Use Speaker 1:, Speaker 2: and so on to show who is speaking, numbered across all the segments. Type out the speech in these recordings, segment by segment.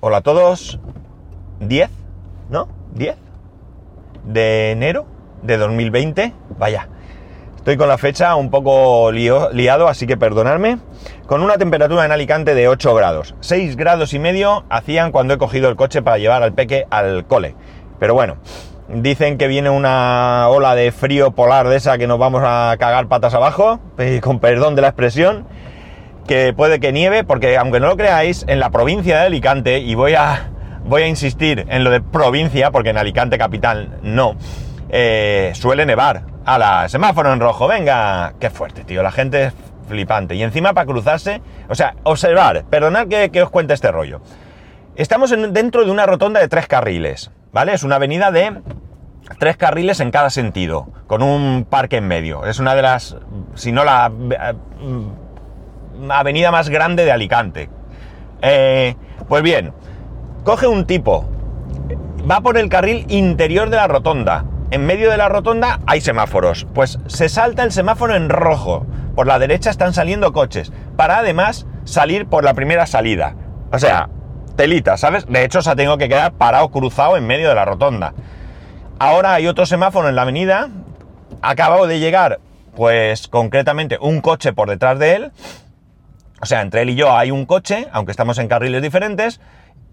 Speaker 1: Hola a todos. 10, ¿no? 10 de enero de 2020. Vaya, estoy con la fecha un poco liado, así que perdonadme. Con una temperatura en Alicante de 8 grados. 6 grados y medio hacían cuando he cogido el coche para llevar al peque al cole. Pero bueno, dicen que viene una ola de frío polar de esa que nos vamos a cagar patas abajo, con perdón de la expresión que puede que nieve, porque aunque no lo creáis, en la provincia de Alicante, y voy a, voy a insistir en lo de provincia, porque en Alicante capital no, eh, suele nevar. A la semáforo en rojo, venga, qué fuerte, tío, la gente es flipante. Y encima para cruzarse, o sea, observar, perdonad que, que os cuente este rollo. Estamos en- dentro de una rotonda de tres carriles, ¿vale? Es una avenida de tres carriles en cada sentido, con un parque en medio. Es una de las, si no la eh, avenida más grande de Alicante. Eh, pues bien, coge un tipo, va por el carril interior de la rotonda. En medio de la rotonda hay semáforos. Pues se salta el semáforo en rojo. Por la derecha están saliendo coches. Para además salir por la primera salida. O sea, telita, ¿sabes? De hecho, se ha tenido que quedar parado cruzado en medio de la rotonda. Ahora hay otro semáforo en la avenida. Acabo de llegar, pues concretamente, un coche por detrás de él. O sea, entre él y yo hay un coche, aunque estamos en carriles diferentes,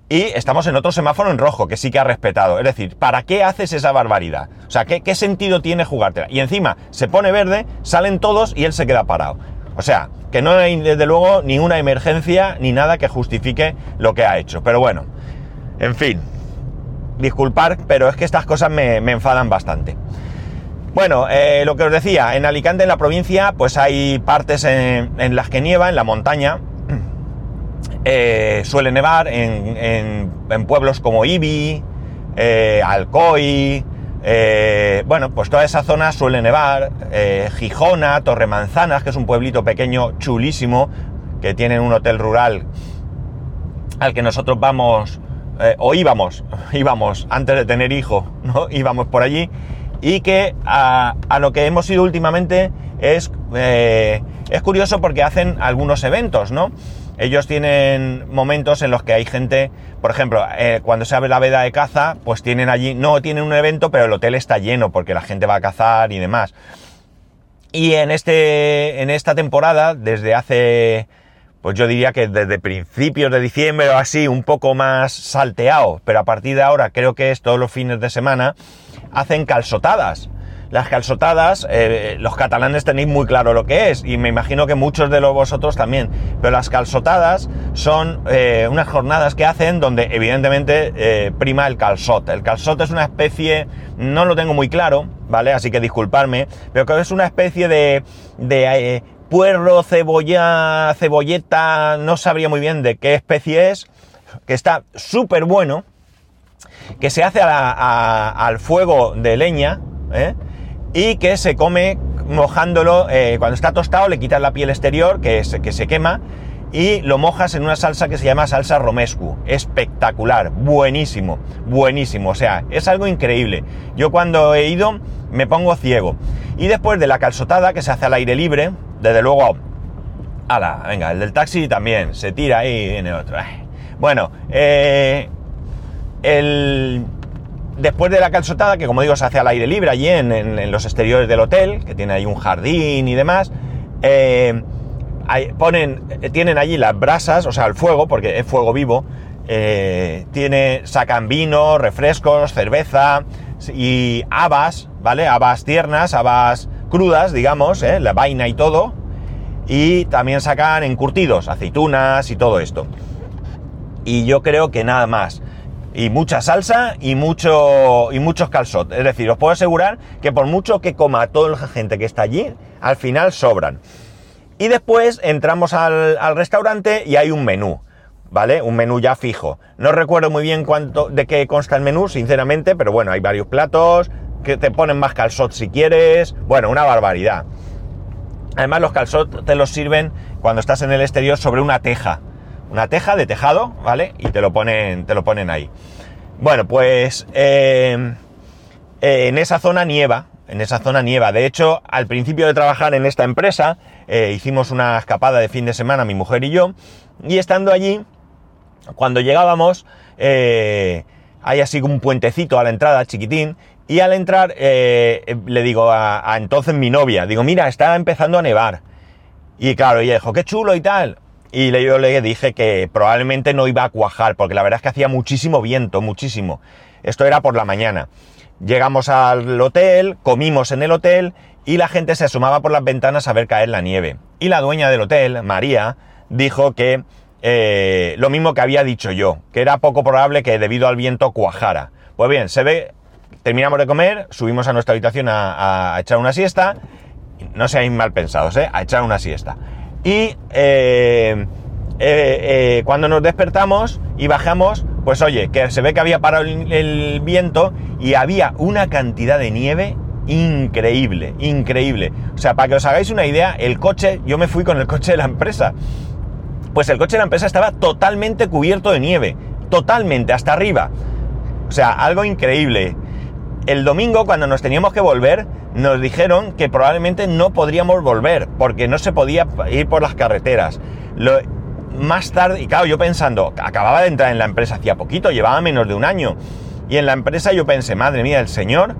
Speaker 1: y estamos en otro semáforo en rojo, que sí que ha respetado. Es decir, ¿para qué haces esa barbaridad? O sea, ¿qué, sentido tiene jugártela? Y encima se pone verde, salen todos y él se queda parado. O sea, que no hay desde luego ninguna emergencia ni nada que justifique lo que ha hecho. Pero bueno, en fin, disculpar, pero es que estas cosas me enfadan bastante. Bueno, eh, lo que os decía, en Alicante, en la provincia, pues hay partes en, las que nieva, en la montaña. Eh, suele nevar en, pueblos como Ibi, eh, Alcoy, bueno, pues toda esa zona suele nevar. Gijona, Torremanzanas, que es un pueblito pequeño, chulísimo, que tiene un hotel rural al que nosotros vamos, o íbamos, íbamos antes de tener hijo, ¿no? Íbamos por allí y que a, lo que hemos ido últimamente es, eh, es curioso porque hacen algunos eventos, ¿no? Ellos tienen momentos en los que hay gente, por ejemplo, eh, cuando se abre la veda de caza, pues tienen allí, no tienen un evento, pero el hotel está lleno porque la gente va a cazar y demás. Y en, este, en esta temporada, desde hace, pues yo diría que desde principios de diciembre o así, un poco más salteado, pero a partir de ahora creo que es todos los fines de semana, hacen calzotadas. Las calzotadas, eh, los catalanes tenéis muy claro lo que es, y me imagino que muchos de los vosotros también, pero las calzotadas son eh, unas jornadas que hacen donde evidentemente eh, prima el calzot. El calzot es una especie, no lo tengo muy claro, ¿vale? Así que disculparme, pero que es una especie de, de puerro, cebolla, cebolleta, no sabría muy bien de qué especie es, que está súper bueno, que se hace al fuego de leña, ¿eh? y que se come mojándolo, eh, cuando está tostado le quitas la piel exterior, que se, que se quema, y lo mojas en una salsa que se llama salsa romescu. Espectacular, buenísimo, buenísimo. O sea, es algo increíble. Yo cuando he ido me pongo ciego. Y después de la calzotada que se hace al aire libre, desde luego... Ala, venga, el del taxi también, se tira ahí y viene otro. Bueno, eh, después de la calzotada, que como digo se hace al aire libre allí en, los exteriores del hotel, que tiene ahí un jardín y demás, eh, ponen, tienen allí las brasas, o sea, el fuego, porque es fuego vivo, eh, tiene, sacan vino, refrescos, cerveza y habas, ¿vale? Habas tiernas, habas crudas, digamos, ¿eh? la vaina y todo, y también sacan encurtidos, aceitunas y todo esto. Y yo creo que nada más. Y mucha salsa y mucho y muchos calzot. Es decir, os puedo asegurar que por mucho que coma toda la gente que está allí, al final sobran. Y después entramos al, restaurante y hay un menú, ¿vale? Un menú ya fijo. No recuerdo muy bien cuánto, de qué consta el menú, sinceramente, pero bueno, hay varios platos, que te ponen más calzot si quieres. Bueno, una barbaridad. Además, los calzot te los sirven cuando estás en el exterior sobre una teja. Una teja de tejado, ¿vale? Y te lo ponen, te lo ponen ahí. Bueno, pues eh, eh, en esa zona nieva. En esa zona nieva. De hecho, al principio de trabajar en esta empresa, eh, hicimos una escapada de fin de semana, mi mujer y yo, y estando allí, Cuando llegábamos, eh, hay así un puentecito a la entrada, chiquitín, y al entrar le digo a, a entonces mi novia, digo, mira, está empezando a nevar. Y claro, ella dijo, qué chulo y tal. Y yo le dije que probablemente no iba a cuajar, porque la verdad es que hacía muchísimo viento, muchísimo. Esto era por la mañana. Llegamos al hotel, comimos en el hotel y la gente se asomaba por las ventanas a ver caer la nieve. Y la dueña del hotel, María, dijo que eh, lo mismo que había dicho yo, que era poco probable que debido al viento cuajara. Pues bien, se ve, terminamos de comer, subimos a nuestra habitación a, a echar una siesta, no seáis mal pensados, ¿eh? a echar una siesta. Y eh, eh, eh, cuando nos despertamos y bajamos, pues oye, que se ve que había parado el, el viento y había una cantidad de nieve increíble, increíble. O sea, para que os hagáis una idea, el coche, yo me fui con el coche de la empresa. Pues el coche de la empresa estaba totalmente cubierto de nieve, totalmente, hasta arriba. O sea, algo increíble. El domingo, cuando nos teníamos que volver, nos dijeron que probablemente no podríamos volver, porque no se podía ir por las carreteras. Lo- más tarde, y claro, yo pensando, acababa de entrar en la empresa hacía poquito, llevaba menos de un año. Y en la empresa yo pensé, madre mía, el señor,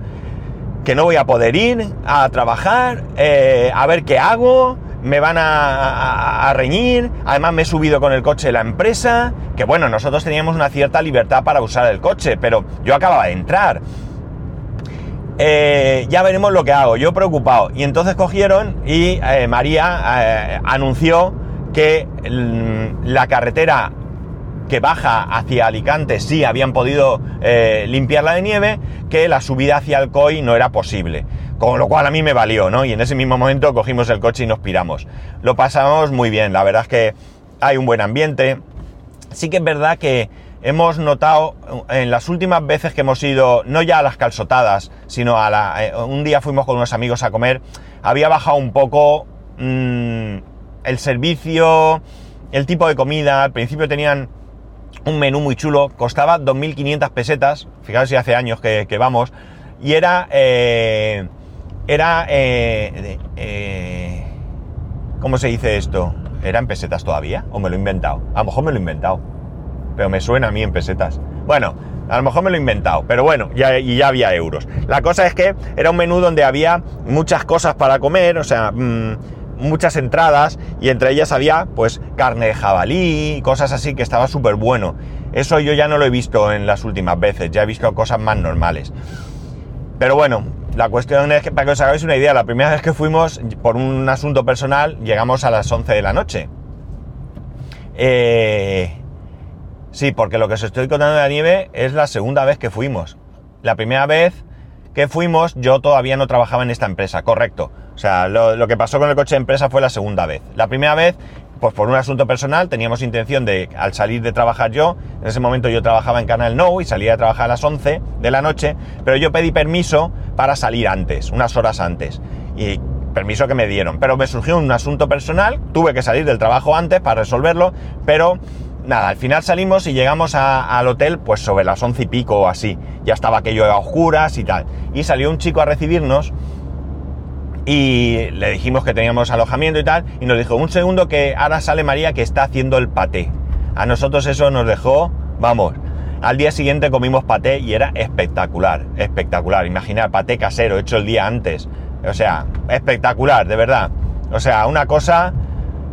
Speaker 1: que no voy a poder ir a trabajar, eh, a ver qué hago, me van a, a- a reñir, además me he subido con el coche de la empresa, que bueno, nosotros teníamos una cierta libertad para usar el coche, pero yo acababa de entrar. Eh, ya veremos lo que hago, yo preocupado. Y entonces cogieron y eh, María eh, anunció que mm, la carretera que baja hacia Alicante sí habían podido limpiarla de nieve, que la subida hacia Alcoy no era posible. Con lo cual a mí me valió, ¿no? Y en ese mismo momento cogimos el coche y nos piramos. Lo pasamos muy bien, la verdad es que hay un buen ambiente. Sí que es verdad que hemos notado en las últimas veces que hemos ido, no ya a las calzotadas, sino a la... eh, un día fuimos con unos amigos a comer, había bajado un poco mm, el servicio, el tipo de comida, al principio tenían un menú muy chulo, costaba 2.500 pesetas, fijaos si hace años que, vamos, y era... eh, era... eh, eh, ¿Cómo se dice esto? ¿Era en pesetas todavía? ¿O me lo he inventado? A lo mejor me lo he inventado. Pero me suena a mí en pesetas. Bueno, a lo mejor me lo he inventado. Pero bueno, ya, y ya había euros. La cosa es que era un menú donde había muchas cosas para comer, o sea, mm, muchas entradas. Y entre ellas había, pues, carne de jabalí, cosas así que estaba súper bueno. Eso yo ya no lo he visto en las últimas veces. Ya he visto cosas más normales. Pero bueno, la cuestión es que para que os hagáis una idea, la primera vez que fuimos por un asunto personal llegamos a las 11 de la noche. Eh, sí, porque lo que os estoy contando de la nieve es la segunda vez que fuimos. La primera vez que fuimos yo todavía no trabajaba en esta empresa, correcto. O sea, lo, que pasó con el coche de empresa fue la segunda vez. La primera vez, pues por un asunto personal, teníamos intención de, al salir de trabajar yo, en ese momento yo trabajaba en Canal No y salía a trabajar a las 11 de la noche, pero yo pedí permiso para salir antes, unas horas antes. Y permiso que me dieron. Pero me surgió un asunto personal, tuve que salir del trabajo antes para resolverlo, pero nada, al final salimos y llegamos al hotel pues sobre las once y pico o así. Ya estaba aquello a oscuras y tal. Y salió un chico a recibirnos y le dijimos que teníamos alojamiento y tal, y nos dijo, un segundo que ahora sale María que está haciendo el paté. A nosotros eso nos dejó, vamos, al día siguiente comimos paté y era espectacular, espectacular. Imaginar paté casero hecho el día antes. O sea, espectacular, de verdad. O sea, una cosa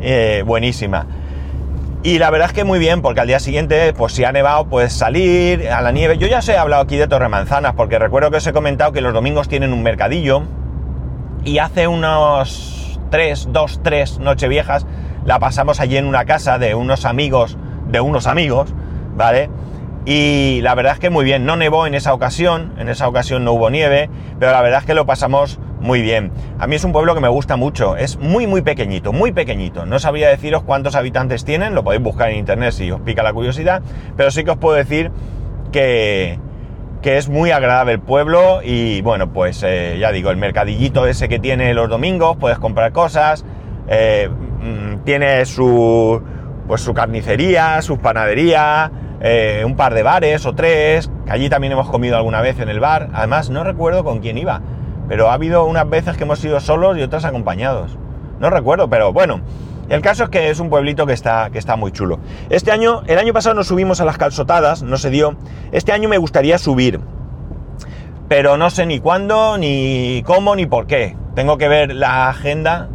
Speaker 1: eh, buenísima. Y la verdad es que muy bien, porque al día siguiente, pues si ha nevado, pues salir a la nieve. Yo ya os he hablado aquí de Torremanzanas, porque recuerdo que os he comentado que los domingos tienen un mercadillo. Y hace unos 3, 2, 3 nocheviejas la pasamos allí en una casa de unos amigos, de unos amigos, ¿vale? Y la verdad es que muy bien, no nevó en esa ocasión, en esa ocasión no hubo nieve, pero la verdad es que lo pasamos muy bien. A mí es un pueblo que me gusta mucho, es muy muy pequeñito, muy pequeñito. No sabría deciros cuántos habitantes tienen, lo podéis buscar en internet si os pica la curiosidad, pero sí que os puedo decir que, que es muy agradable el pueblo y bueno, pues eh, ya digo, el mercadillito ese que tiene los domingos, puedes comprar cosas, eh, mm, tiene su, pues su carnicería, su panadería, eh, un par de bares o tres, que allí también hemos comido alguna vez en el bar, además no recuerdo con quién iba, pero ha habido unas veces que hemos ido solos y otras acompañados, no recuerdo, pero bueno, El caso es que es un pueblito que está, que está muy chulo. Este año, el año pasado nos subimos a las calzotadas, no se dio. Este año me gustaría subir, pero no sé ni cuándo, ni cómo, ni por qué. Tengo que ver la agenda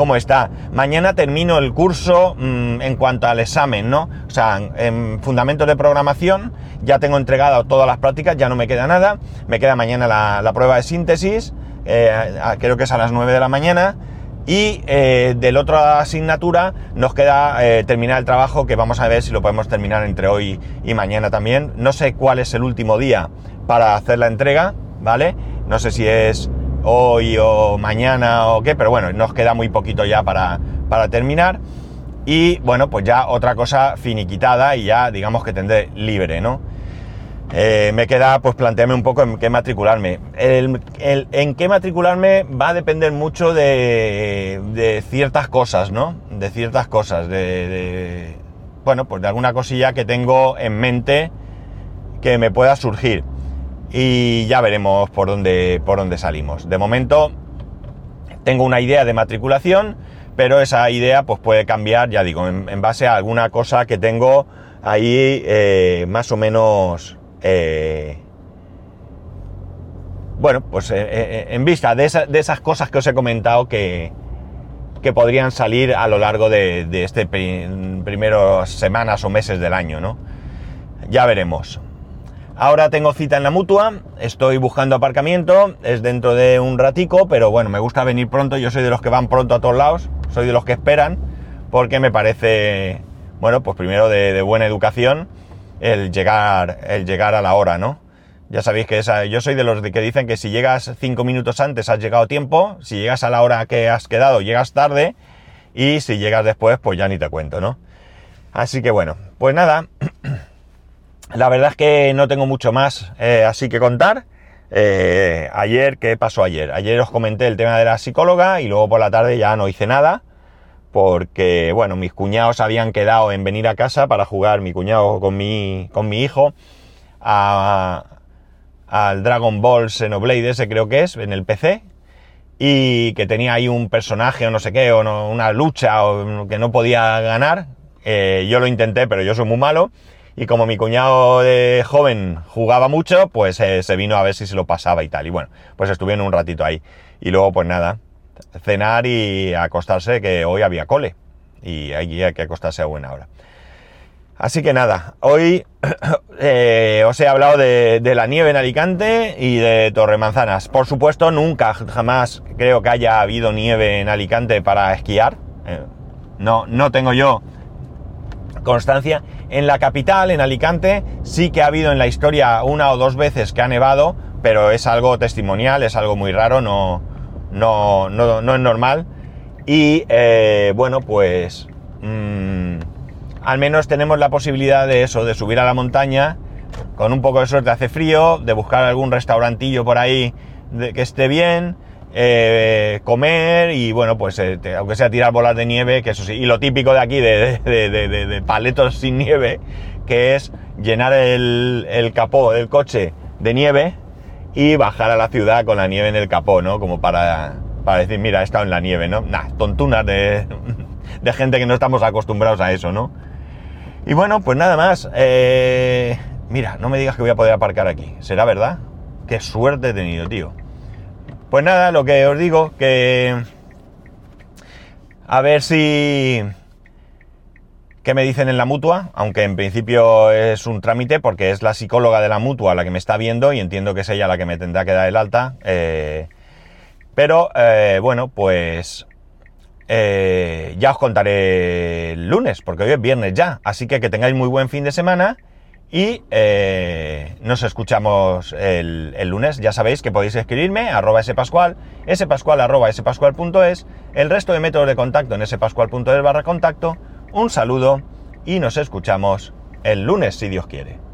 Speaker 1: cómo está. Mañana termino el curso mm, en cuanto al examen, ¿no? O sea, en fundamentos de programación ya tengo entregado todas las prácticas, ya no me queda nada. Me queda mañana la, prueba de síntesis, eh, creo que es a las 9 de la mañana. Y eh, de la otra asignatura nos queda eh, terminar el trabajo que vamos a ver si lo podemos terminar entre hoy y mañana también. No sé cuál es el último día para hacer la entrega, ¿vale? No sé si es hoy o mañana o qué, pero bueno, nos queda muy poquito ya para, para terminar. Y bueno, pues ya otra cosa finiquitada y ya digamos que tendré libre, ¿no? Eh, me queda pues plantearme un poco en qué matricularme. El, en qué matricularme va a depender mucho de, de ciertas cosas, ¿no? De ciertas cosas, de, de, bueno, pues de alguna cosilla que tengo en mente que me pueda surgir y ya veremos por dónde, por dónde salimos. De momento tengo una idea de matriculación, pero esa idea pues puede cambiar, ya digo, en, base a alguna cosa que tengo ahí eh, más o menos... Eh, bueno, pues eh, en vista de, esas cosas que os he comentado que, que podrían salir a lo largo de, de este primeros semanas o meses del año, ¿no? Ya veremos. Ahora tengo cita en la mutua, estoy buscando aparcamiento, es dentro de un ratico, pero bueno, me gusta venir pronto, yo soy de los que van pronto a todos lados, soy de los que esperan, porque me parece, bueno, pues primero de, buena educación el llegar, el llegar a la hora, ¿no? Ya sabéis que esa, yo soy de los que dicen que si llegas cinco minutos antes has llegado a tiempo, si llegas a la hora que has quedado llegas tarde y si llegas después pues ya ni te cuento, ¿no? Así que bueno, pues nada, La verdad es que no tengo mucho más eh, así que contar. Eh, ayer, ¿qué pasó ayer? Ayer os comenté el tema de la psicóloga y luego por la tarde ya no hice nada porque, bueno, mis cuñados habían quedado en venir a casa para jugar, mi cuñado con mi, con mi hijo, al Dragon Ball Xenoblade ese creo que es, en el PC, y que tenía ahí un personaje o no sé qué, o una lucha o que no podía ganar. Eh, yo lo intenté, pero yo soy muy malo. Y como mi cuñado de joven jugaba mucho, pues eh, se vino a ver si se lo pasaba y tal. Y bueno, pues estuvieron un ratito ahí. Y luego, pues nada, cenar y acostarse, que hoy había cole. Y hay que acostarse a buena hora. Así que nada, hoy eh, os he hablado de, la nieve en Alicante y de Torremanzanas. Por supuesto, nunca, jamás creo que haya habido nieve en Alicante para esquiar. Eh, no, no tengo yo constancia. En la capital, en Alicante, sí que ha habido en la historia una o dos veces que ha nevado, pero es algo testimonial, es algo muy raro, no, no, no, es normal. Y eh, bueno, pues mm, al menos tenemos la posibilidad de eso, de subir a la montaña, con un poco de suerte hace frío, de buscar algún restaurantillo por ahí de, que esté bien, eh, comer y bueno, pues eh, aunque sea tirar bolas de nieve, que eso sí, y lo típico de aquí de, paletos sin nieve, que es llenar el, capó del coche de nieve y bajar a la ciudad con la nieve en el capó, ¿no? Como para, para decir, mira, he estado en la nieve, ¿no? Nah, tontunas de, gente que no estamos acostumbrados a eso, ¿no? Y bueno, pues nada más. Eh, mira, no me digas que voy a poder aparcar aquí. ¿Será verdad? Qué suerte he tenido, tío. Pues nada, lo que os digo, que a ver si... ¿Qué me dicen en la mutua? Aunque en principio es un trámite porque es la psicóloga de la mutua la que me está viendo y entiendo que es ella la que me tendrá que dar el alta. Eh, pero eh, bueno, pues eh, ya os contaré el lunes, porque hoy es viernes ya. Así que que tengáis muy buen fin de semana y eh, nos escuchamos el, lunes. Ya sabéis que podéis escribirme arroba spascual, spascual arroba spascual.es, el resto de métodos de contacto en spascual.es barra contacto. Un saludo y nos escuchamos el lunes si Dios quiere.